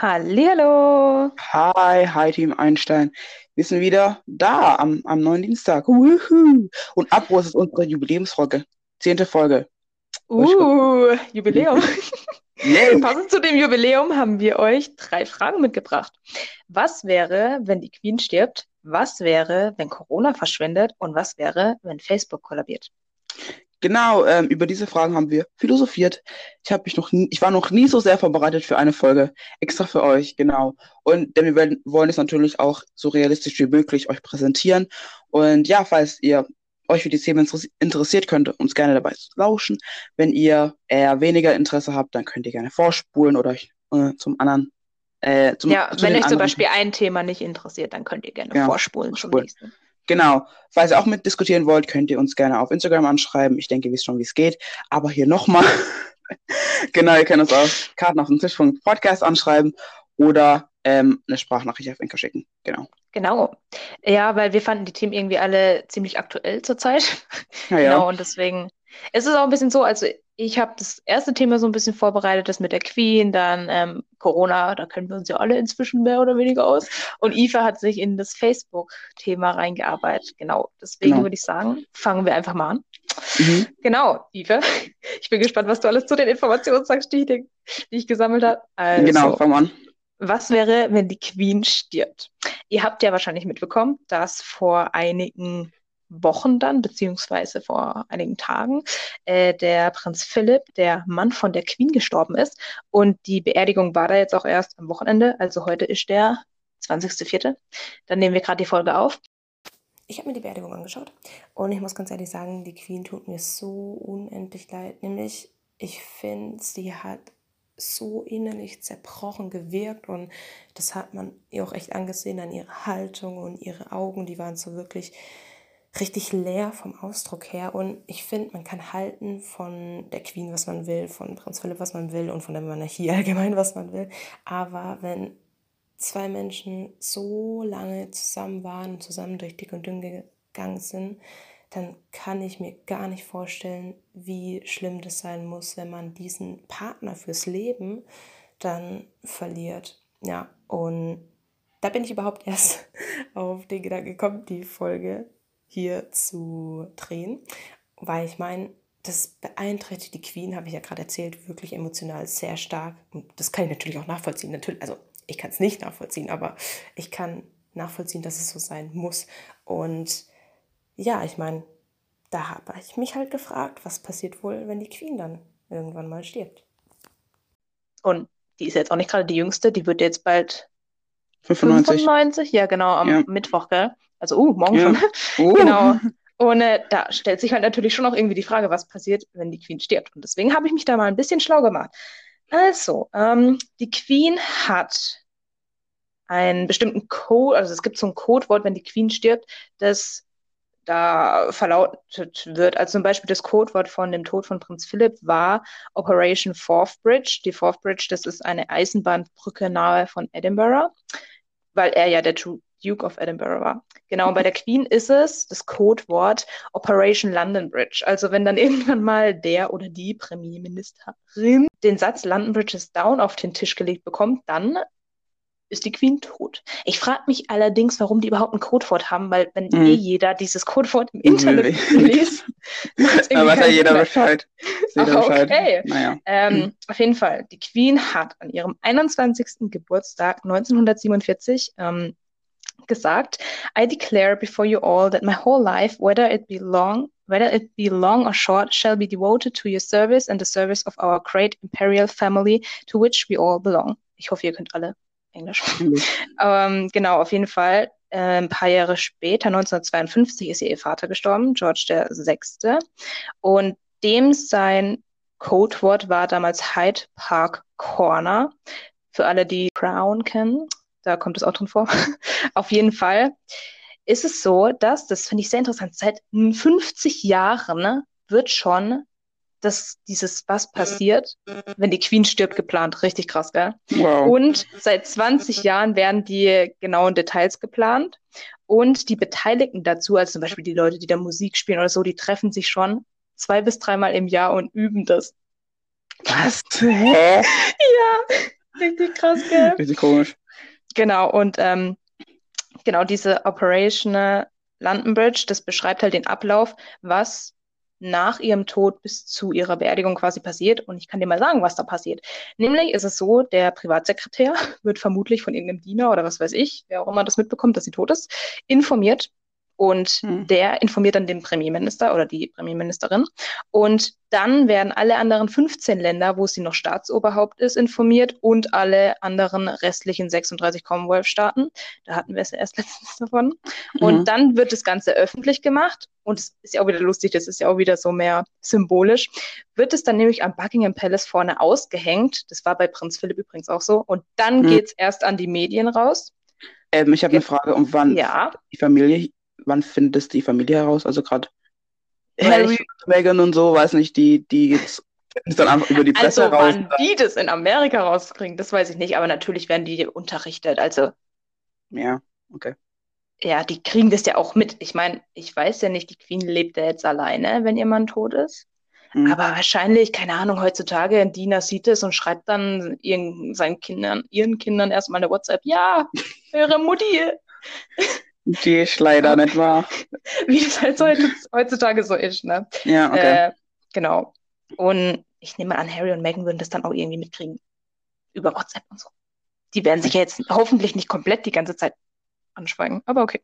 Hallihallo. Hi, hi Team Einstein. Wir sind wieder da am, am neuen Dienstag. Wuhu. Und Abbruch ist unsere Jubiläumsfolge. Zehnte Folge. Uh, Jubiläum. Yay. Passend zu dem Jubiläum haben wir euch drei Fragen mitgebracht. Was wäre, wenn die Queen stirbt? Was wäre, wenn Corona verschwindet? Und was wäre, wenn Facebook kollabiert? Genau, ähm, über diese Fragen haben wir philosophiert. Ich habe mich noch, nie, ich war noch nie so sehr vorbereitet für eine Folge, extra für euch, genau. Und denn wir werden, wollen es natürlich auch so realistisch wie möglich euch präsentieren. Und ja, falls ihr euch für die Themen interess- interessiert, könnt ihr uns gerne dabei lauschen. Wenn ihr eher weniger Interesse habt, dann könnt ihr gerne vorspulen oder euch äh, zum anderen, äh, zum, Ja, zu wenn euch zum Beispiel ein Thema nicht interessiert, dann könnt ihr gerne Ja, vorspulen zum nächsten. Genau. Falls ihr auch mitdiskutieren wollt, könnt ihr uns gerne auf Instagram anschreiben. Ich denke, ihr wisst schon, wie es geht. Aber hier nochmal. genau, ihr könnt uns auf Karten auf dem Tisch von Podcast anschreiben oder ähm, eine Sprachnachricht auf Enker schicken. Genau. Genau. Ja, weil wir fanden die Themen irgendwie alle ziemlich aktuell zurzeit. Naja. Genau, und deswegen es ist auch ein bisschen so, also ich habe das erste Thema so ein bisschen vorbereitet, das mit der Queen, dann ähm, Corona, da kennen wir uns ja alle inzwischen mehr oder weniger aus. Und Eva hat sich in das Facebook-Thema reingearbeitet. Genau, deswegen Genau. würde ich sagen, fangen wir einfach mal an. Mhm. Genau, Eva, ich bin gespannt, was du alles zu den Informationen sagst, die ich, die ich gesammelt habe. Also, Genau, fangen wir an. was wäre, wenn die Queen stirbt? Ihr habt ja wahrscheinlich mitbekommen, dass vor einigen Wochen dann, beziehungsweise vor einigen Tagen, äh, der Prinz Philipp, der Mann von der Queen, gestorben ist. Und die Beerdigung war da jetzt auch erst am Wochenende. Also heute ist der 20.04. Dann nehmen wir gerade die Folge auf. Ich habe mir die Beerdigung angeschaut und ich muss ganz ehrlich sagen, die Queen tut mir so unendlich leid. Nämlich, ich finde, sie hat so innerlich zerbrochen gewirkt und das hat man ihr auch echt angesehen an ihrer Haltung und ihre Augen, die waren so wirklich richtig leer vom Ausdruck her. Und ich finde, man kann halten von der Queen, was man will, von Prinz Philipp, was man will und von der Monarchie allgemein, was man will. Aber wenn zwei Menschen so lange zusammen waren und zusammen durch dick und dünn gegangen sind, dann kann ich mir gar nicht vorstellen, wie schlimm das sein muss, wenn man diesen Partner fürs Leben dann verliert. Ja, und da bin ich überhaupt erst auf den Gedanken gekommen, die Folge hier zu drehen, weil ich meine, das beeinträchtigt die Queen, habe ich ja gerade erzählt, wirklich emotional sehr stark. Und das kann ich natürlich auch nachvollziehen. Natürlich, also ich kann es nicht nachvollziehen, aber ich kann nachvollziehen, dass es so sein muss. Und ja, ich meine, da habe ich mich halt gefragt, was passiert wohl, wenn die Queen dann irgendwann mal stirbt. Und die ist jetzt auch nicht gerade die jüngste, die wird jetzt bald 95. 95. Ja, genau, am Ja. Mittwoch, gell? Also, uh, morgen Ja. schon. Oh. Genau. Und äh, da stellt sich halt natürlich schon auch irgendwie die Frage, was passiert, wenn die Queen stirbt. Und deswegen habe ich mich da mal ein bisschen schlau gemacht. Also, ähm, die Queen hat einen bestimmten Code, also es gibt so ein Codewort, wenn die Queen stirbt, das da verlautet wird. Also zum Beispiel das Codewort von dem Tod von Prinz Philipp war Operation Forth Bridge. Die Forth Bridge, das ist eine Eisenbahnbrücke nahe von Edinburgh, weil er ja der Du- Duke of Edinburgh war. Genau, und bei der Queen ist es das Codewort Operation London Bridge. Also wenn dann irgendwann mal der oder die Premierministerin den Satz London Bridge is down auf den Tisch gelegt bekommt, dann ist die Queen tot. Ich frage mich allerdings, warum die überhaupt ein Codewort haben, weil wenn Mhm. eh jeder dieses Codewort im Internet liest, macht's irgendwie Da weiß ja jeder. Bescheid. Jeder Ach, Bescheid. okay. Naja. Ähm, Auf jeden Fall, die Queen hat an ihrem 21. Geburtstag 1947 ähm, gesagt, I declare before you all that my whole life, whether it be long, whether it be long or short, shall be devoted to your service and the service of our great imperial family to which we all belong. Ich hoffe, ihr könnt alle Englisch. Ähm, genau, auf jeden Fall. Äh, ein paar Jahre später, 1952, ist ihr Vater gestorben, George VI. Und dem sein Codewort war damals Hyde Park Corner. Für alle, die Crown kennen, da kommt es auch drin vor. auf jeden Fall ist es so, dass, das finde ich sehr interessant, seit 50 Jahren wird schon das, dieses, was passiert, wenn die Queen stirbt, geplant. Richtig krass, gell? Wow. Und seit 20 Jahren werden die genauen Details geplant. Und die Beteiligten dazu, also zum Beispiel die Leute, die da Musik spielen oder so, die treffen sich schon zwei bis dreimal im Jahr und üben das. Was? Hä? Ja, Richtig krass, gell? Richtig komisch. Genau, und ähm, genau diese Operational London Bridge, das beschreibt halt den Ablauf, was nach ihrem Tod bis zu ihrer Beerdigung quasi passiert. Und ich kann dir mal sagen, was da passiert. Nämlich ist es so, der Privatsekretär wird vermutlich von irgendeinem Diener oder was weiß ich, wer auch immer das mitbekommt, dass sie tot ist, informiert und hm. der informiert dann den Premierminister oder die Premierministerin. Und dann werden alle anderen 15 Länder, wo sie noch Staatsoberhaupt ist, informiert und alle anderen restlichen 36 Commonwealth-Staaten. Da hatten wir es ja erst letztens davon. Mhm. Und dann wird das Ganze öffentlich gemacht. Und es ist ja auch wieder lustig, das ist ja auch wieder so mehr symbolisch. Wird es dann nämlich am Buckingham Palace vorne ausgehängt. Das war bei Prinz Philipp übrigens auch so. Und dann mhm. geht es erst an die Medien raus. Ähm, ich habe eine Frage, um wann ja. die Familie wann findet es die Familie heraus? Also gerade Harry, ich, Meghan und so, weiß nicht, die, die jetzt dann einfach über die Presse also, raus. Wann die das in Amerika rauskriegen, das weiß ich nicht, aber natürlich werden die unterrichtet. Also. Ja, okay. Ja, die kriegen das ja auch mit. Ich meine, ich weiß ja nicht, die Queen lebt ja jetzt alleine, wenn ihr Mann tot ist. Mhm. Aber wahrscheinlich, keine Ahnung, heutzutage ein Diener sieht es und schreibt dann ihren, seinen Kindern, ihren Kindern erstmal eine WhatsApp, ja, eure Mutti die ist leider nicht wahr. Wie es halt heutzutage so ist, ne? Ja, okay. Äh, genau. Und ich nehme an, Harry und Meghan würden das dann auch irgendwie mitkriegen. Über WhatsApp und so. Die werden sich ja jetzt hoffentlich nicht komplett die ganze Zeit anschweigen, aber okay.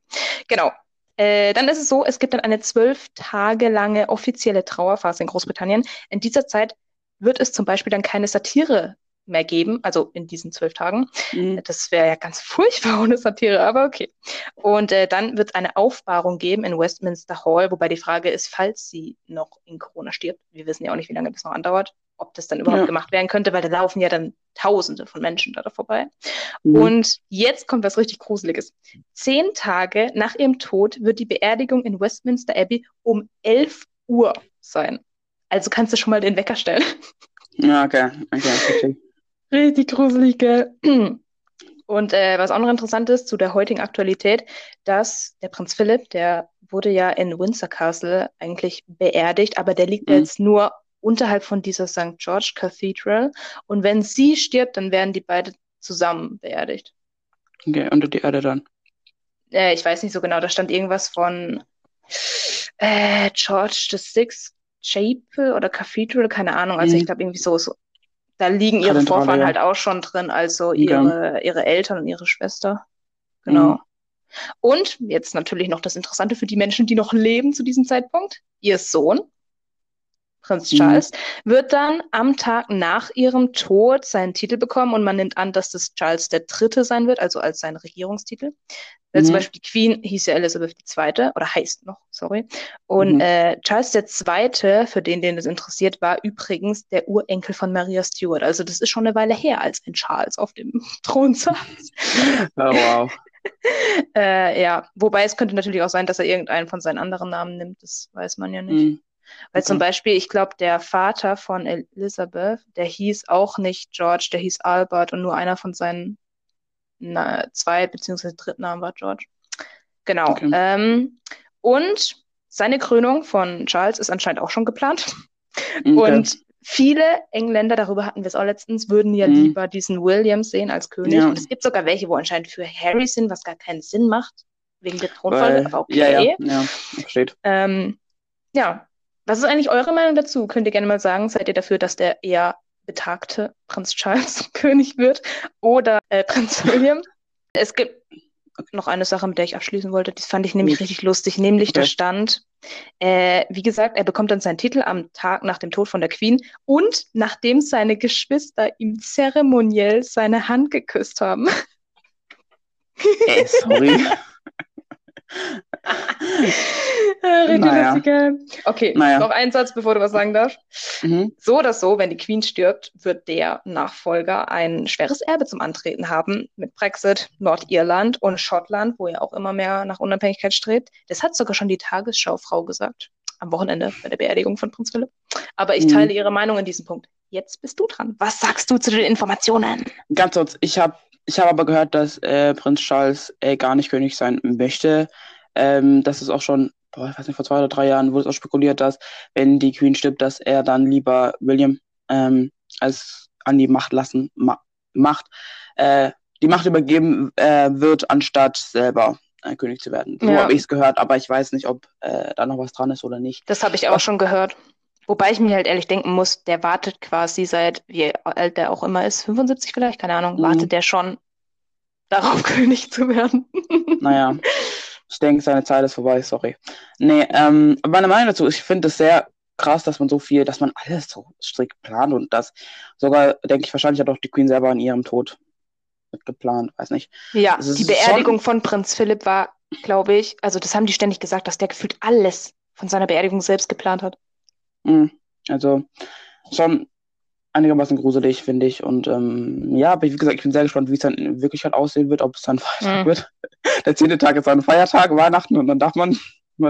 Genau. Äh, dann ist es so, es gibt dann eine zwölf Tage lange offizielle Trauerphase in Großbritannien. In dieser Zeit wird es zum Beispiel dann keine Satire mehr geben, also in diesen zwölf Tagen. Mhm. Das wäre ja ganz furchtbar ohne Satire, aber okay. Und äh, dann wird es eine Aufbahrung geben in Westminster Hall, wobei die Frage ist, falls sie noch in Corona stirbt, wir wissen ja auch nicht, wie lange das noch andauert, ob das dann überhaupt ja. gemacht werden könnte, weil da laufen ja dann Tausende von Menschen da, vorbei. Mhm. Und jetzt kommt was richtig Gruseliges. Zehn Tage nach ihrem Tod wird die Beerdigung in Westminster Abbey um 11 Uhr sein. Also kannst du schon mal den Wecker stellen. Ja, okay. okay, okay. Richtig gruselig, gell? Und äh, was auch noch interessant ist zu der heutigen Aktualität, dass der Prinz Philipp, der wurde ja in Windsor Castle eigentlich beerdigt, aber der liegt mhm. jetzt nur unterhalb von dieser St. George Cathedral. Und wenn sie stirbt, dann werden die beide zusammen beerdigt. Okay, unter die Erde dann. Äh, ich weiß nicht so genau, da stand irgendwas von äh, George VI Chapel oder Cathedral, keine Ahnung. Also mhm. ich glaube irgendwie so, so da liegen ihre Vorfahren ja. halt auch schon drin, also ihre, ihre Eltern und ihre Schwester. Genau. Mhm. Und jetzt natürlich noch das Interessante für die Menschen, die noch leben zu diesem Zeitpunkt. Ihr Sohn, Prinz mhm. Charles, mhm. wird dann am Tag nach ihrem Tod seinen Titel bekommen und man nimmt an, dass das Charles der Dritte sein wird, also als sein Regierungstitel. Mhm. Zum Beispiel die Queen hieß ja Elizabeth II. oder heißt noch, sorry. Und mhm. äh, Charles II., für den, den das interessiert, war übrigens der Urenkel von Maria Stuart. Also das ist schon eine Weile her, als ein Charles auf dem Thron saß. oh, wow. äh, ja, wobei es könnte natürlich auch sein, dass er irgendeinen von seinen anderen Namen nimmt. Das weiß man ja nicht. Mhm. Weil okay. zum Beispiel, ich glaube, der Vater von Elizabeth, der hieß auch nicht George, der hieß Albert und nur einer von seinen na, zwei beziehungsweise dritten Namen war George. Genau. Okay. Ähm, und seine Krönung von Charles ist anscheinend auch schon geplant. Okay. Und viele Engländer, darüber hatten wir es auch letztens, würden ja mhm. lieber diesen William sehen als König. Ja. Und es gibt sogar welche, wo anscheinend für Harry sind, was gar keinen Sinn macht, wegen der Thronfolge, aber okay. Ja, ja, ja versteht. Ähm, ja, was ist eigentlich eure Meinung dazu? Könnt ihr gerne mal sagen, seid ihr dafür, dass der eher betagte Prinz Charles König wird oder äh, Prinz William? Es gibt noch eine Sache, mit der ich abschließen wollte. Das fand ich nämlich richtig lustig, nämlich okay. da stand, äh, wie gesagt, er bekommt dann seinen Titel am Tag nach dem Tod von der Queen und nachdem seine Geschwister ihm zeremoniell seine Hand geküsst haben. Ey, äh, sorry. naja. Okay, naja. noch ein Satz, bevor du was sagen darfst. Mhm. So oder so, wenn die Queen stirbt, wird der Nachfolger ein schweres Erbe zum Antreten haben mit Brexit, Nordirland und Schottland, wo er auch immer mehr nach Unabhängigkeit strebt. Das hat sogar schon die Tagesschau-Frau gesagt am Wochenende bei der Beerdigung von Prinz Philipp. Aber ich mhm. teile ihre Meinung in diesem Punkt. Jetzt bist du dran. Was sagst du zu den Informationen? Ganz kurz, ich habe ich hab aber gehört, dass äh, Prinz Charles äh, gar nicht König sein möchte. Ähm, das ist auch schon, boah, ich weiß nicht, vor zwei oder drei Jahren wurde es auch spekuliert, dass, wenn die Queen stirbt, dass er dann lieber William ähm, als an die Macht lassen ma Macht, äh, die Macht übergeben äh, wird, anstatt selber äh, König zu werden. So Ja. habe ich es gehört, aber ich weiß nicht, ob äh, da noch was dran ist oder nicht. Das habe ich auch schon gehört. Wobei ich mir halt ehrlich denken muss, der wartet quasi seit, wie alt der auch immer ist, 75 vielleicht, keine Ahnung, Mhm. wartet der schon darauf, König zu werden. Naja, ich denke, seine Zeit ist vorbei, sorry. Nee, ähm, meine Meinung dazu, ich finde es sehr krass, dass man so viel, dass man alles so strikt plant und das sogar, denke ich, wahrscheinlich hat auch die Queen selber an ihrem Tod geplant, weiß nicht. Ja, die Beerdigung von Prinz Philipp war, glaube ich, also das haben die ständig gesagt, dass der gefühlt alles von seiner Beerdigung selbst geplant hat. Mhm. Also schon einigermaßen gruselig, finde ich. Und ähm, ja, aber wie gesagt, ich bin sehr gespannt, wie es dann in Wirklichkeit aussehen wird, ob es dann Feiertag Mhm. wird. Der zehnte Tag ist ein Feiertag, Weihnachten und dann darf man. Nee,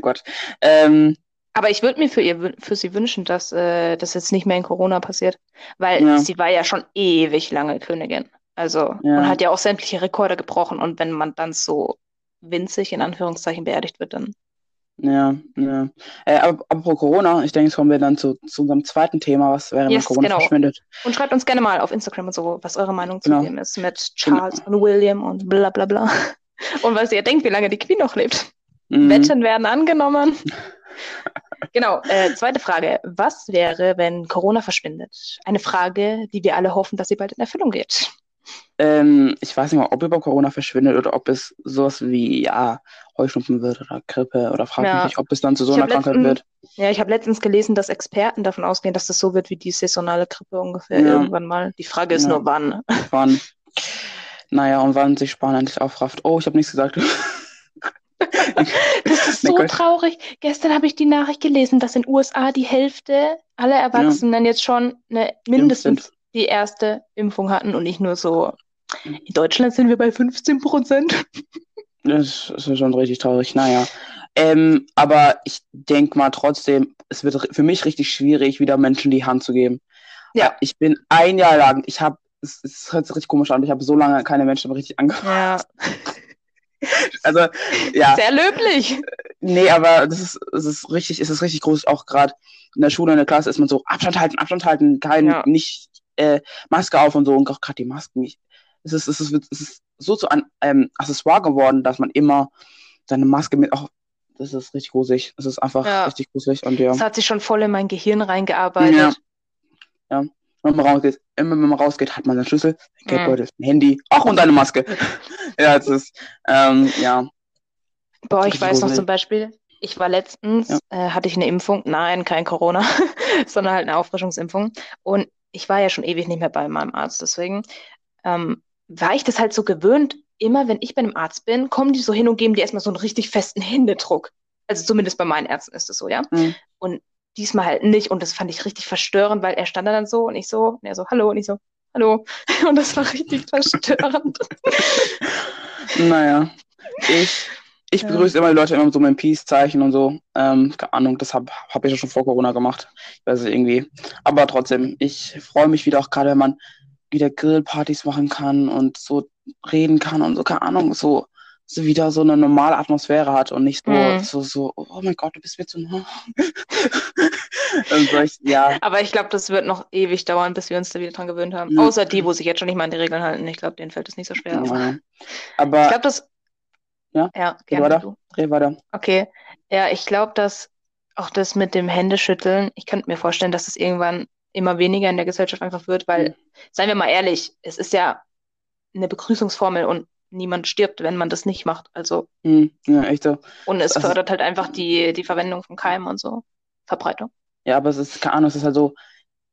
Gott. Ähm, Aber ich würde mir für ihr, für sie wünschen, dass äh, das jetzt nicht mehr in Corona passiert, weil Ja. sie war ja schon ewig lange Königin. Also Ja. und hat ja auch sämtliche Rekorde gebrochen. Und wenn man dann so winzig in Anführungszeichen beerdigt wird, dann Ja, ja. Äh, aber apropos Corona, ich denke, jetzt kommen wir dann zu, zu unserem zweiten Thema, was während Yes, Corona genau. verschwindet. Und schreibt uns gerne mal auf Instagram und so, was eure Meinung zu Genau. dem ist mit Charles und William und bla bla bla. Und was ihr denkt, wie lange die Queen noch lebt. Mhm. Wetten werden angenommen. Genau, äh, zweite Frage. Was wäre, wenn Corona verschwindet? Eine Frage, die wir alle hoffen, dass sie bald in Erfüllung geht. Ähm, ich weiß nicht mal, ob über Corona verschwindet oder ob es sowas wie, ja, Heuschnupfen wird oder Grippe oder frag Ja. mich nicht, ob es dann zu so einer Krankheit wird. Ja, ich habe letztens gelesen, dass Experten davon ausgehen, dass das so wird wie die saisonale Grippe ungefähr Ja. irgendwann mal. Die Frage ist Ja. nur, wann. Wann? Naja, und wann sich Spanien endlich aufrafft. Oh, ich habe nichts gesagt. Das ist so Gott. traurig. Gestern habe ich die Nachricht gelesen, dass in den USA die Hälfte aller Erwachsenen jetzt schon eine, mindestens die erste Impfung hatten und nicht nur so. In Deutschland sind wir bei 15 Prozent. Das ist schon richtig traurig. Naja. Ähm, aber ich denke mal trotzdem, es wird für mich richtig schwierig, wieder Menschen die Hand zu geben. Ja. Ich bin ein Jahr lang, ich habe, es, es hört sich richtig komisch an, ich habe so lange keine Menschen richtig angefasst. Ja, Also, ja. sehr löblich. Nee, aber das ist, es ist richtig, es ist richtig groß. Auch gerade in der Schule, in der Klasse ist man so, Abstand halten, Abstand halten, kein, Ja. nicht äh, Maske auf und so. Und auch gerade die Masken nicht. Es ist, es ist, es ist so zu ein ähm, Accessoire geworden, dass man immer seine Maske mit, auch, das ist richtig gruselig. Es ist einfach Ja. richtig gruselig. Und ja, Das hat sich schon voll in mein Gehirn reingearbeitet. Ja. wenn man rausgeht, immer wenn man rausgeht, hat man seinen Schlüssel, Mhm. Geldbeutel, ein Handy, ach und eine Maske. ja, es ist, ähm, ja. Boah, ich weiß noch zum Beispiel, ich war letztens, Ja. äh, hatte ich eine Impfung, nein, kein Corona, sondern halt eine Auffrischungsimpfung. Und ich war ja schon ewig nicht mehr bei meinem Arzt, deswegen ähm, war ich das halt so gewöhnt, immer wenn ich bei einem Arzt bin, kommen die so hin und geben dir erstmal so einen richtig festen Händedruck. Also zumindest bei meinen Ärzten ist es so, ja. Mhm. Und diesmal halt nicht. Und das fand ich richtig verstörend, weil er stand da dann so und ich so, und er so, hallo, und ich so, hallo. Und das war richtig verstörend. Naja, ich, ich Ja. begrüße immer die Leute immer mit so meinem Peace-Zeichen und so. Ähm, keine Ahnung, das habe hab ich ja schon vor Corona gemacht. Ich weiß nicht, irgendwie. Aber trotzdem, ich freue mich wieder auch gerade, wenn man wieder Grillpartys machen kann und so reden kann und so, keine Ahnung, so, so wieder so eine normale Atmosphäre hat und nicht so, Mhm. so, so, oh mein Gott, du bist mir zu nah. und solch, ja, Aber ich glaube, das wird noch ewig dauern, bis wir uns da wieder dran gewöhnt haben. Ja. Außer die, wo sich jetzt schon nicht mal an die Regeln halten. Ich glaube, denen fällt es nicht so schwer. Aber ja. ich Aber, glaube, das. Ja? Ja, gerne weiter. du. red weiter. Okay. Ja, ich glaube, dass auch das mit dem Händeschütteln, ich könnte mir vorstellen, dass es irgendwann immer weniger in der Gesellschaft einfach wird, weil, Mhm. seien wir mal ehrlich, es ist ja eine Begrüßungsformel und niemand stirbt, wenn man das nicht macht. Also, Hm, ja, echt so. und es Also- fördert halt einfach die, die Verwendung von Keimen und so. Verbreitung. Ja, aber es ist, keine Ahnung, es ist halt so,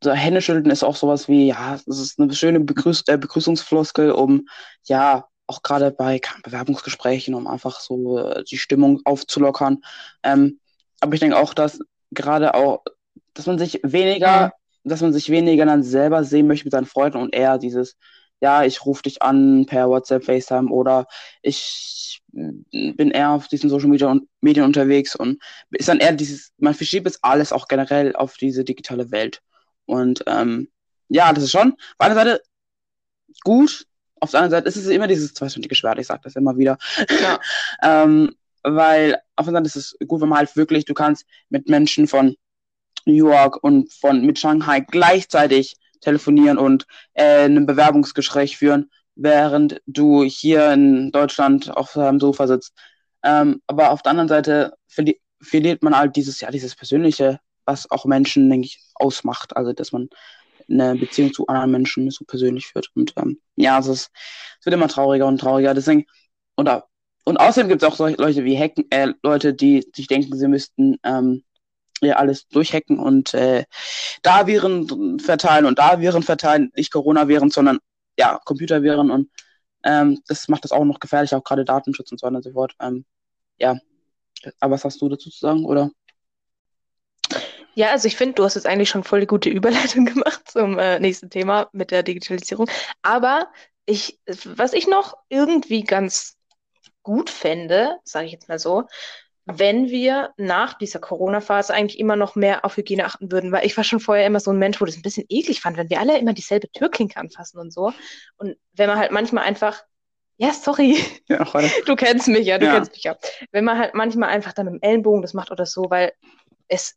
so Händeschütteln ist auch sowas wie, ja, es ist eine schöne Begrüß äh, Begrüßungsfloskel, um, ja, auch gerade bei Bewerbungsgesprächen, um einfach so äh, die Stimmung aufzulockern. Ähm, aber ich denke auch, dass gerade auch, dass man sich weniger, dass man sich weniger dann selber sehen möchte mit seinen Freunden und eher dieses, ja, ich rufe dich an per WhatsApp, FaceTime oder ich bin eher auf diesen Social Media und Medien unterwegs und ist dann eher dieses, man verschiebt es alles auch generell auf diese digitale Welt. Und ähm, ja, das ist schon auf einer Seite gut, auf der anderen Seite ist es immer dieses zweistündige Schwert, ich sage das immer wieder. Ja. ähm, weil auf der Seite ist es gut, wenn man halt wirklich, du kannst mit Menschen von New York und von mit Shanghai gleichzeitig telefonieren und äh, ein Bewerbungsgespräch führen, während du hier in Deutschland auf deinem Sofa sitzt. Ähm, aber auf der anderen Seite verli verliert man halt dieses, ja, dieses Persönliche, was auch Menschen, denke ich, ausmacht. Also, dass man eine Beziehung zu anderen Menschen so persönlich führt. Und ähm, ja, es, ist, es wird immer trauriger und trauriger. Deswegen, oder, und außerdem gibt es auch solche Leute wie Hacken, äh, Leute, die sich denken, sie müssten ähm, ja alles durchhacken und äh, da Viren verteilen und da Viren verteilen, nicht Corona-Viren, sondern ja, Computerviren und ähm, das macht das auch noch gefährlich, auch gerade Datenschutz und so weiter und so fort. Ähm, ja, aber was hast du dazu zu sagen, oder? Ja, also ich finde, du hast jetzt eigentlich schon voll die gute Überleitung gemacht zum äh, nächsten Thema mit der Digitalisierung. Aber ich, was ich noch irgendwie ganz gut fände, sage ich jetzt mal so, wenn wir nach dieser Corona-Phase eigentlich immer noch mehr auf Hygiene achten würden, weil ich war schon vorher immer so ein Mensch, wo das ein bisschen eklig fand, wenn wir alle immer dieselbe Türklinke anfassen und so. Und wenn man halt manchmal einfach, ja, sorry, ja, du kennst mich ja, du ja. kennst mich ja. Wenn man halt manchmal einfach dann mit dem Ellenbogen das macht oder so, weil es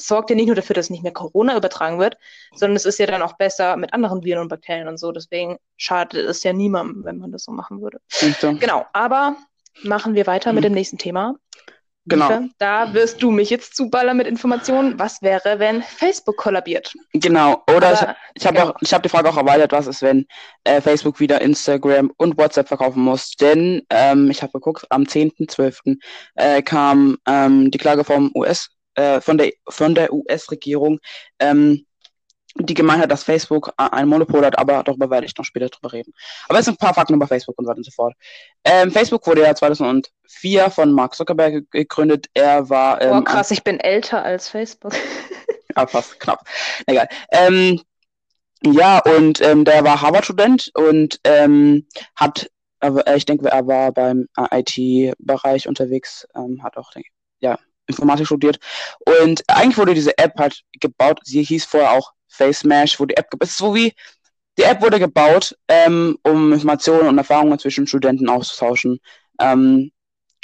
sorgt ja nicht nur dafür, dass nicht mehr Corona übertragen wird, sondern es ist ja dann auch besser mit anderen Viren und Bakterien und so. Deswegen schadet es ja niemandem, wenn man das so machen würde. Genau, aber machen wir weiter mit dem nächsten Thema. Genau. Da wirst du mich jetzt zuballern mit Informationen. Was wäre, wenn Facebook kollabiert? Genau. Oder Aber, ich, ich habe genau. hab die Frage auch erweitert, was ist, wenn äh, Facebook wieder Instagram und WhatsApp verkaufen muss? Denn ähm, ich habe geguckt, am 10.12. Äh, kam ähm, die Klage vom US, äh, von der, von der US-Regierung, ähm, die gemeint hat, dass Facebook ein Monopol hat, aber darüber werde ich noch später drüber reden. Aber es sind ein paar Fakten über Facebook und so weiter und so fort. Ähm, Facebook wurde ja 2004 von Mark Zuckerberg gegründet. Er war. Ähm, oh, krass, ich bin älter als Facebook. ja, fast, knapp. Egal. Ähm, ja, und ähm, der war Harvard-Student und ähm, hat, aber ich denke, er war beim IT-Bereich unterwegs, ähm, hat auch, ja, Informatik studiert. Und eigentlich wurde diese App halt gebaut. Sie hieß vorher auch Face Mesh, wo die App es ist so wie die App wurde gebaut, ähm, um Informationen und Erfahrungen zwischen Studenten auszutauschen. Ähm,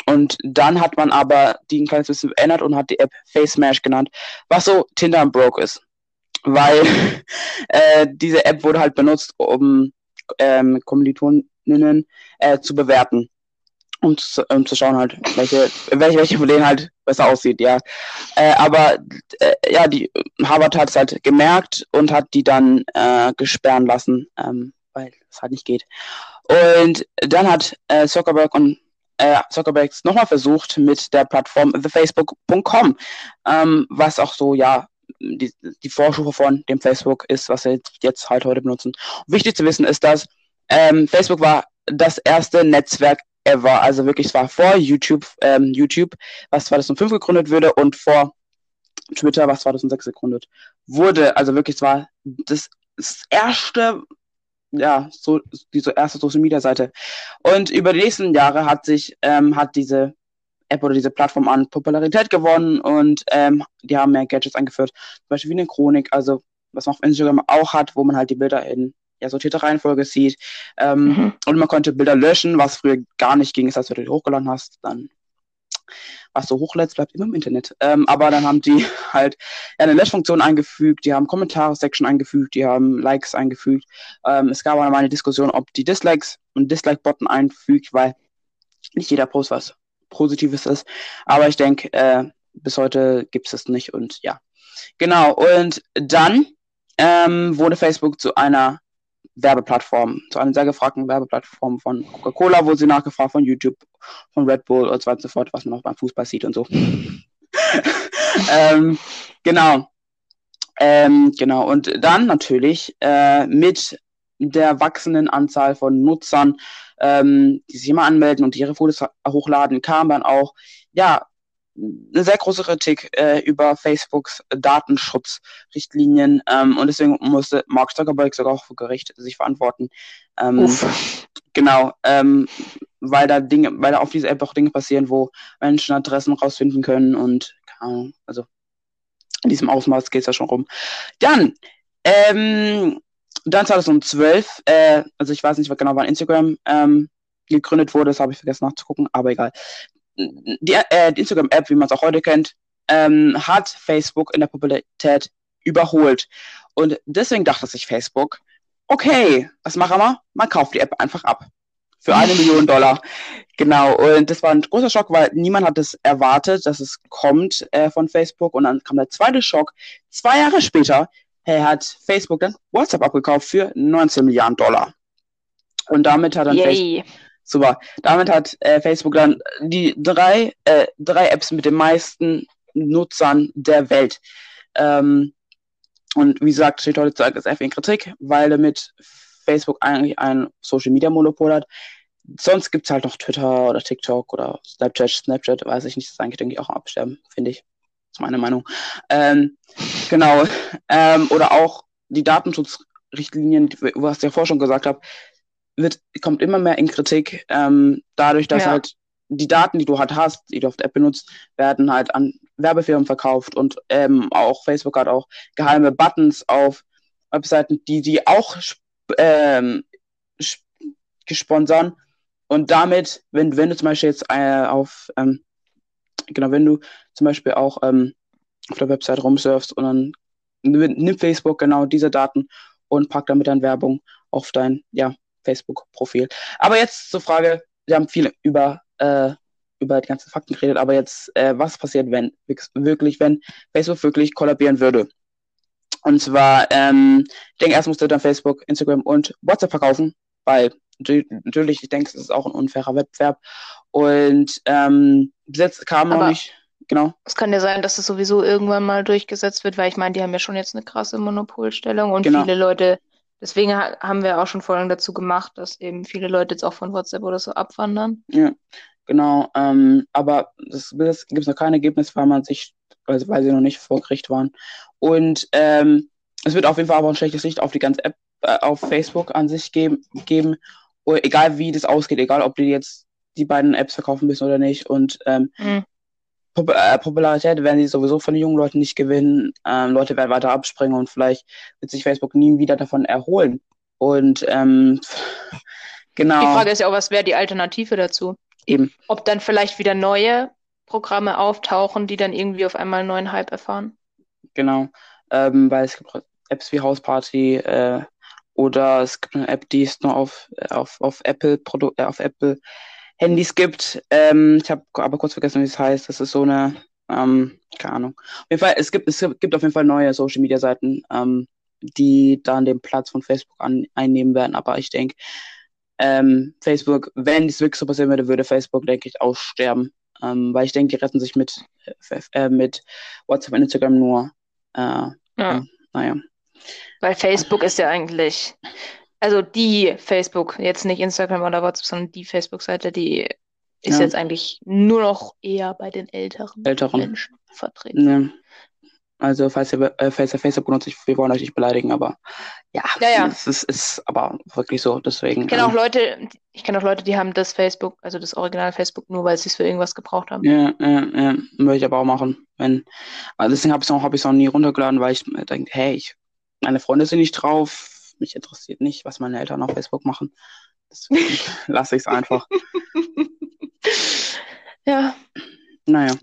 und dann hat man aber die ein kleines bisschen verändert und hat die App Face Mesh genannt, was so Tinder und Broke ist. Weil äh, diese App wurde halt benutzt, um ähm, Kommilitoninnen äh, zu bewerten um zu, um zu schauen halt, welche, welche, welche von denen halt besser aussieht, ja. Äh, aber äh, ja, die Harvard hat es halt gemerkt und hat die dann äh, gesperren lassen, ähm, weil es halt nicht geht. Und dann hat äh, Zuckerberg und äh, Zuckerberg nochmal versucht mit der Plattform thefacebook.com, ähm, was auch so, ja, die, die Vorstufe von dem Facebook ist, was wir jetzt halt heute benutzen. Und wichtig zu wissen ist, dass ähm, Facebook war das erste Netzwerk ever. Also wirklich, es war vor YouTube, ähm, YouTube, was 2005 gegründet wurde und vor Twitter, was 2006 gegründet wurde. Also wirklich, es war das, das erste, ja, so, diese erste Social Media Seite. Und über die nächsten Jahre hat sich, ähm, hat diese App oder diese Plattform an Popularität gewonnen und ähm, die haben mehr Gadgets eingeführt. Zum Beispiel wie eine Chronik, also was man auf Instagram auch hat, wo man halt die Bilder in ja, sortierte Reihenfolge sieht. Ähm, mhm. Und man konnte Bilder löschen, was früher gar nicht ging. Heißt, wenn du die hochgeladen hast, dann was du hochlädst, bleibt immer im Internet. Ähm, aber dann haben die halt ja, eine Löschfunktion eingefügt, die haben Kommentare-Section eingefügt, die haben Likes eingefügt. Ähm, es gab aber mal eine Diskussion, ob die Dislikes und Dislike-Button einfügt, weil nicht jeder Post was Positives ist. Aber ich denke, äh, bis heute gibt es das nicht und ja. Genau, und dann ähm, wurde Facebook zu einer Werbeplattform, zu einer sehr gefragten Werbeplattform von Coca-Cola, wo sie nachgefragt von YouTube, von Red Bull und so weiter und so fort, was man auch beim Fußball sieht und so. ähm, genau. Ähm, genau. Und dann natürlich äh, mit der wachsenden Anzahl von Nutzern, ähm, die sich immer anmelden und ihre Fotos hochladen, kam dann auch, ja, eine sehr große Kritik äh, über Facebooks Datenschutzrichtlinien ähm, und deswegen musste Mark Zuckerberg sogar auch vor Gericht sich verantworten. Ähm, genau, ähm, weil da Dinge, weil da auf dieser App auch Dinge passieren, wo Menschen Adressen rausfinden können und also in diesem Ausmaß geht es ja schon rum. Dann, ähm, dann 2012, äh, also ich weiß nicht genau, wann Instagram ähm, gegründet wurde, das habe ich vergessen nachzugucken, aber egal die, äh, die Instagram-App, wie man es auch heute kennt, ähm, hat Facebook in der Popularität überholt. Und deswegen dachte sich Facebook, okay, was machen wir? Man kauft die App einfach ab. Für eine Million Dollar. Genau. Und das war ein großer Schock, weil niemand hat es erwartet, dass es kommt äh, von Facebook. Und dann kam der zweite Schock. Zwei Jahre später hey, hat Facebook dann WhatsApp abgekauft für 19 Milliarden Dollar. Und damit hat dann Yay. Facebook, super, damit hat äh, Facebook dann die drei, äh, drei Apps mit den meisten Nutzern der Welt. Ähm, und wie gesagt, steht heute zu ist in Kritik, weil damit Facebook eigentlich ein Social Media Monopol hat. Sonst gibt es halt noch Twitter oder TikTok oder Snapchat, Snapchat, weiß ich nicht, das ist eigentlich, denke ich, auch absterben, finde ich. Das ist meine Meinung. Ähm, genau. Ähm, oder auch die Datenschutzrichtlinien, was ich ja vorher schon gesagt habe, wird, kommt immer mehr in Kritik, ähm, dadurch, dass Ja. halt die Daten, die du halt hast, die du auf der App benutzt, werden halt an Werbefirmen verkauft und ähm, auch Facebook hat auch geheime Buttons auf Webseiten, die die auch ähm, sp- gesponsern und damit, wenn, wenn du zum Beispiel jetzt äh, auf, ähm, genau, wenn du zum Beispiel auch ähm, auf der Website rumsurfst und dann nimmt Facebook genau diese Daten und packt damit dann Werbung auf dein, ja, Facebook-Profil. Aber jetzt zur Frage, wir haben viel über, äh, über die ganzen Fakten geredet, aber jetzt, äh, was passiert, wenn wirklich, wenn Facebook wirklich kollabieren würde? Und zwar, ähm, ich denke, erst musste dann Facebook, Instagram und WhatsApp verkaufen, weil natü- natürlich, ich denke, es ist auch ein unfairer Wettbewerb. Und ähm, bis jetzt kam noch Aber- nicht, genau, Es kann ja sein, dass es sowieso irgendwann mal durchgesetzt wird, weil ich meine, die haben ja schon jetzt eine krasse Monopolstellung und Genau. viele Leute, deswegen ha haben wir auch schon Folgen dazu gemacht, dass eben viele Leute jetzt auch von WhatsApp oder so abwandern. Ja, genau. Ähm, aber das, das gibt es noch kein Ergebnis, weil man sich, also weil sie noch nicht vor Gericht waren. Und ähm, es wird auf jeden Fall aber ein schlechtes Licht auf die ganze App, äh, auf Facebook an sich geben, geben. Oder egal wie das ausgeht, egal ob die jetzt die beiden Apps verkaufen müssen oder nicht. Und ähm, Mhm. Pop äh, Popularität werden sie sowieso von den jungen Leuten nicht gewinnen. Ähm, Leute werden weiter abspringen und vielleicht wird sich Facebook nie wieder davon erholen. Und ähm, genau, Die Frage ist ja auch, was wäre die Alternative dazu? eben. Ob dann vielleicht wieder neue Programme auftauchen, die dann irgendwie auf einmal einen neuen Hype erfahren. Genau, ähm, weil es gibt Apps wie Hausparty äh, oder es gibt eine App, die es nur auf, äh, auf, auf Apple Produ äh, auf Apple Handys gibt. Ähm, ich habe aber kurz vergessen, wie es heißt. Das ist so eine, ähm, keine Ahnung. Auf jeden Fall, es gibt, es gibt auf jeden Fall neue Social Media Seiten, ähm, die dann den Platz von Facebook an, einnehmen werden. Aber ich denke, ähm, Facebook, wenn es wirklich so passieren würde, würde Facebook, denke ich, aussterben. Ähm, weil ich denke, die retten sich mit, äh, äh, mit WhatsApp und Instagram nur. Äh, Ja. Ja. naja. Weil Facebook ist ja eigentlich, also die Facebook, jetzt nicht Instagram oder WhatsApp, sondern die Facebook-Seite, die ist Ja. jetzt eigentlich nur noch eher bei den älteren Älteren. Menschen vertreten. Ne. Also, falls ihr, äh, falls ihr Facebook benutzt, ich, wir wollen euch nicht beleidigen, aber ja, Ja, ja. es ist, ist aber wirklich so, deswegen. Ich kenne auch ähm, Leute, ich kenne auch Leute, die haben das Facebook, also das Original Facebook, nur weil sie es für irgendwas gebraucht haben. Ja, ja, ja, würde ich aber auch machen. Wenn, also deswegen habe ich es noch, hab noch nie runtergeladen, weil ich mir denke, hey, ich, meine Freunde sind nicht drauf, mich interessiert nicht, was meine Eltern auf Facebook machen. Deswegen lasse ich es einfach. Ja, Naja.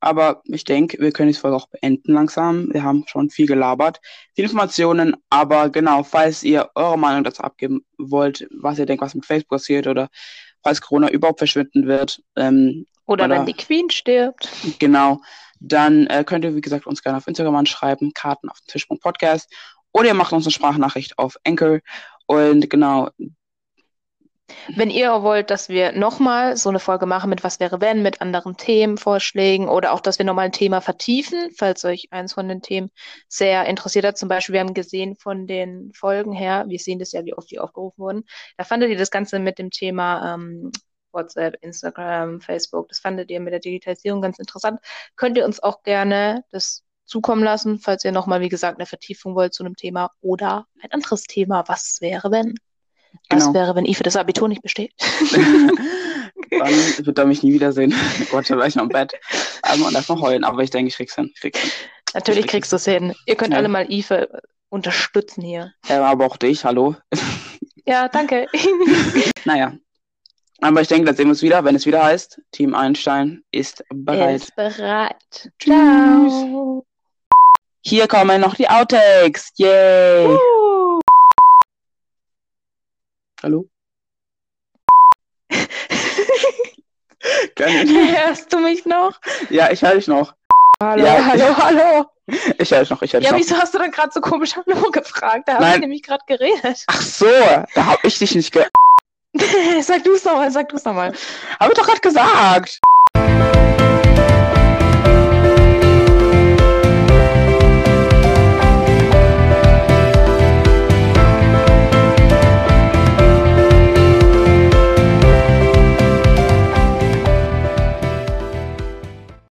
Aber ich denke, wir können die Folge auch beenden langsam. Wir haben schon viel gelabert, viele Informationen, aber genau, falls ihr eure Meinung dazu abgeben wollt, was ihr denkt, was mit Facebook passiert oder falls Corona überhaupt verschwinden wird, ähm, oder Oder- wenn die Queen stirbt. genau, dann äh, könnt ihr, wie gesagt, uns gerne auf Instagram anschreiben, Karten auf den Tisch.podcast oder ihr macht uns eine Sprachnachricht auf Anchor und genau, Wenn ihr wollt, dass wir nochmal so eine Folge machen mit Was wäre wenn, mit anderen Themenvorschlägen oder auch, dass wir nochmal ein Thema vertiefen, falls euch eins von den Themen sehr interessiert hat. Zum Beispiel, wir haben gesehen von den Folgen her, wir sehen das ja, wie oft die aufgerufen wurden. Da fandet ihr das Ganze mit dem Thema ähm, WhatsApp, Instagram, Facebook, das fandet ihr mit der Digitalisierung ganz interessant. Könnt ihr uns auch gerne das zukommen lassen, falls ihr nochmal, wie gesagt, eine Vertiefung wollt zu einem Thema oder ein anderes Thema. Was wäre wenn? Was Genau. wäre, wenn I für das Abitur nicht besteht? dann wird er mich nie wiedersehen. Gott, da war ich noch im Bett. Ähm, und erstmal heulen, aber ich denke, ich krieg's hin. Ich krieg's hin. Natürlich kriegst du es hin. Ihr könnt Ja. alle mal Ife unterstützen hier. Ja, aber auch dich, hallo. Ja, danke. Naja. Aber ich denke, da sehen wir uns wieder, wenn es wieder heißt, Team Einstein ist Er bereit. ist bereit. Tschüss. Ciao. Hier kommen noch die Outtakes. Yay. Uh. Hallo? Ich- Hörst du mich noch? ja, ich höre dich noch. Hallo, Ja, hallo, ich- hallo. Ich höre dich noch, ich höre dich Ja, noch. wieso hast du dann gerade so komisch Hallo gefragt? Da habe ich nämlich gerade geredet. Ach so, da habe ich dich nicht ge... sag du es nochmal, sag du es nochmal. Habe ich doch gerade gesagt.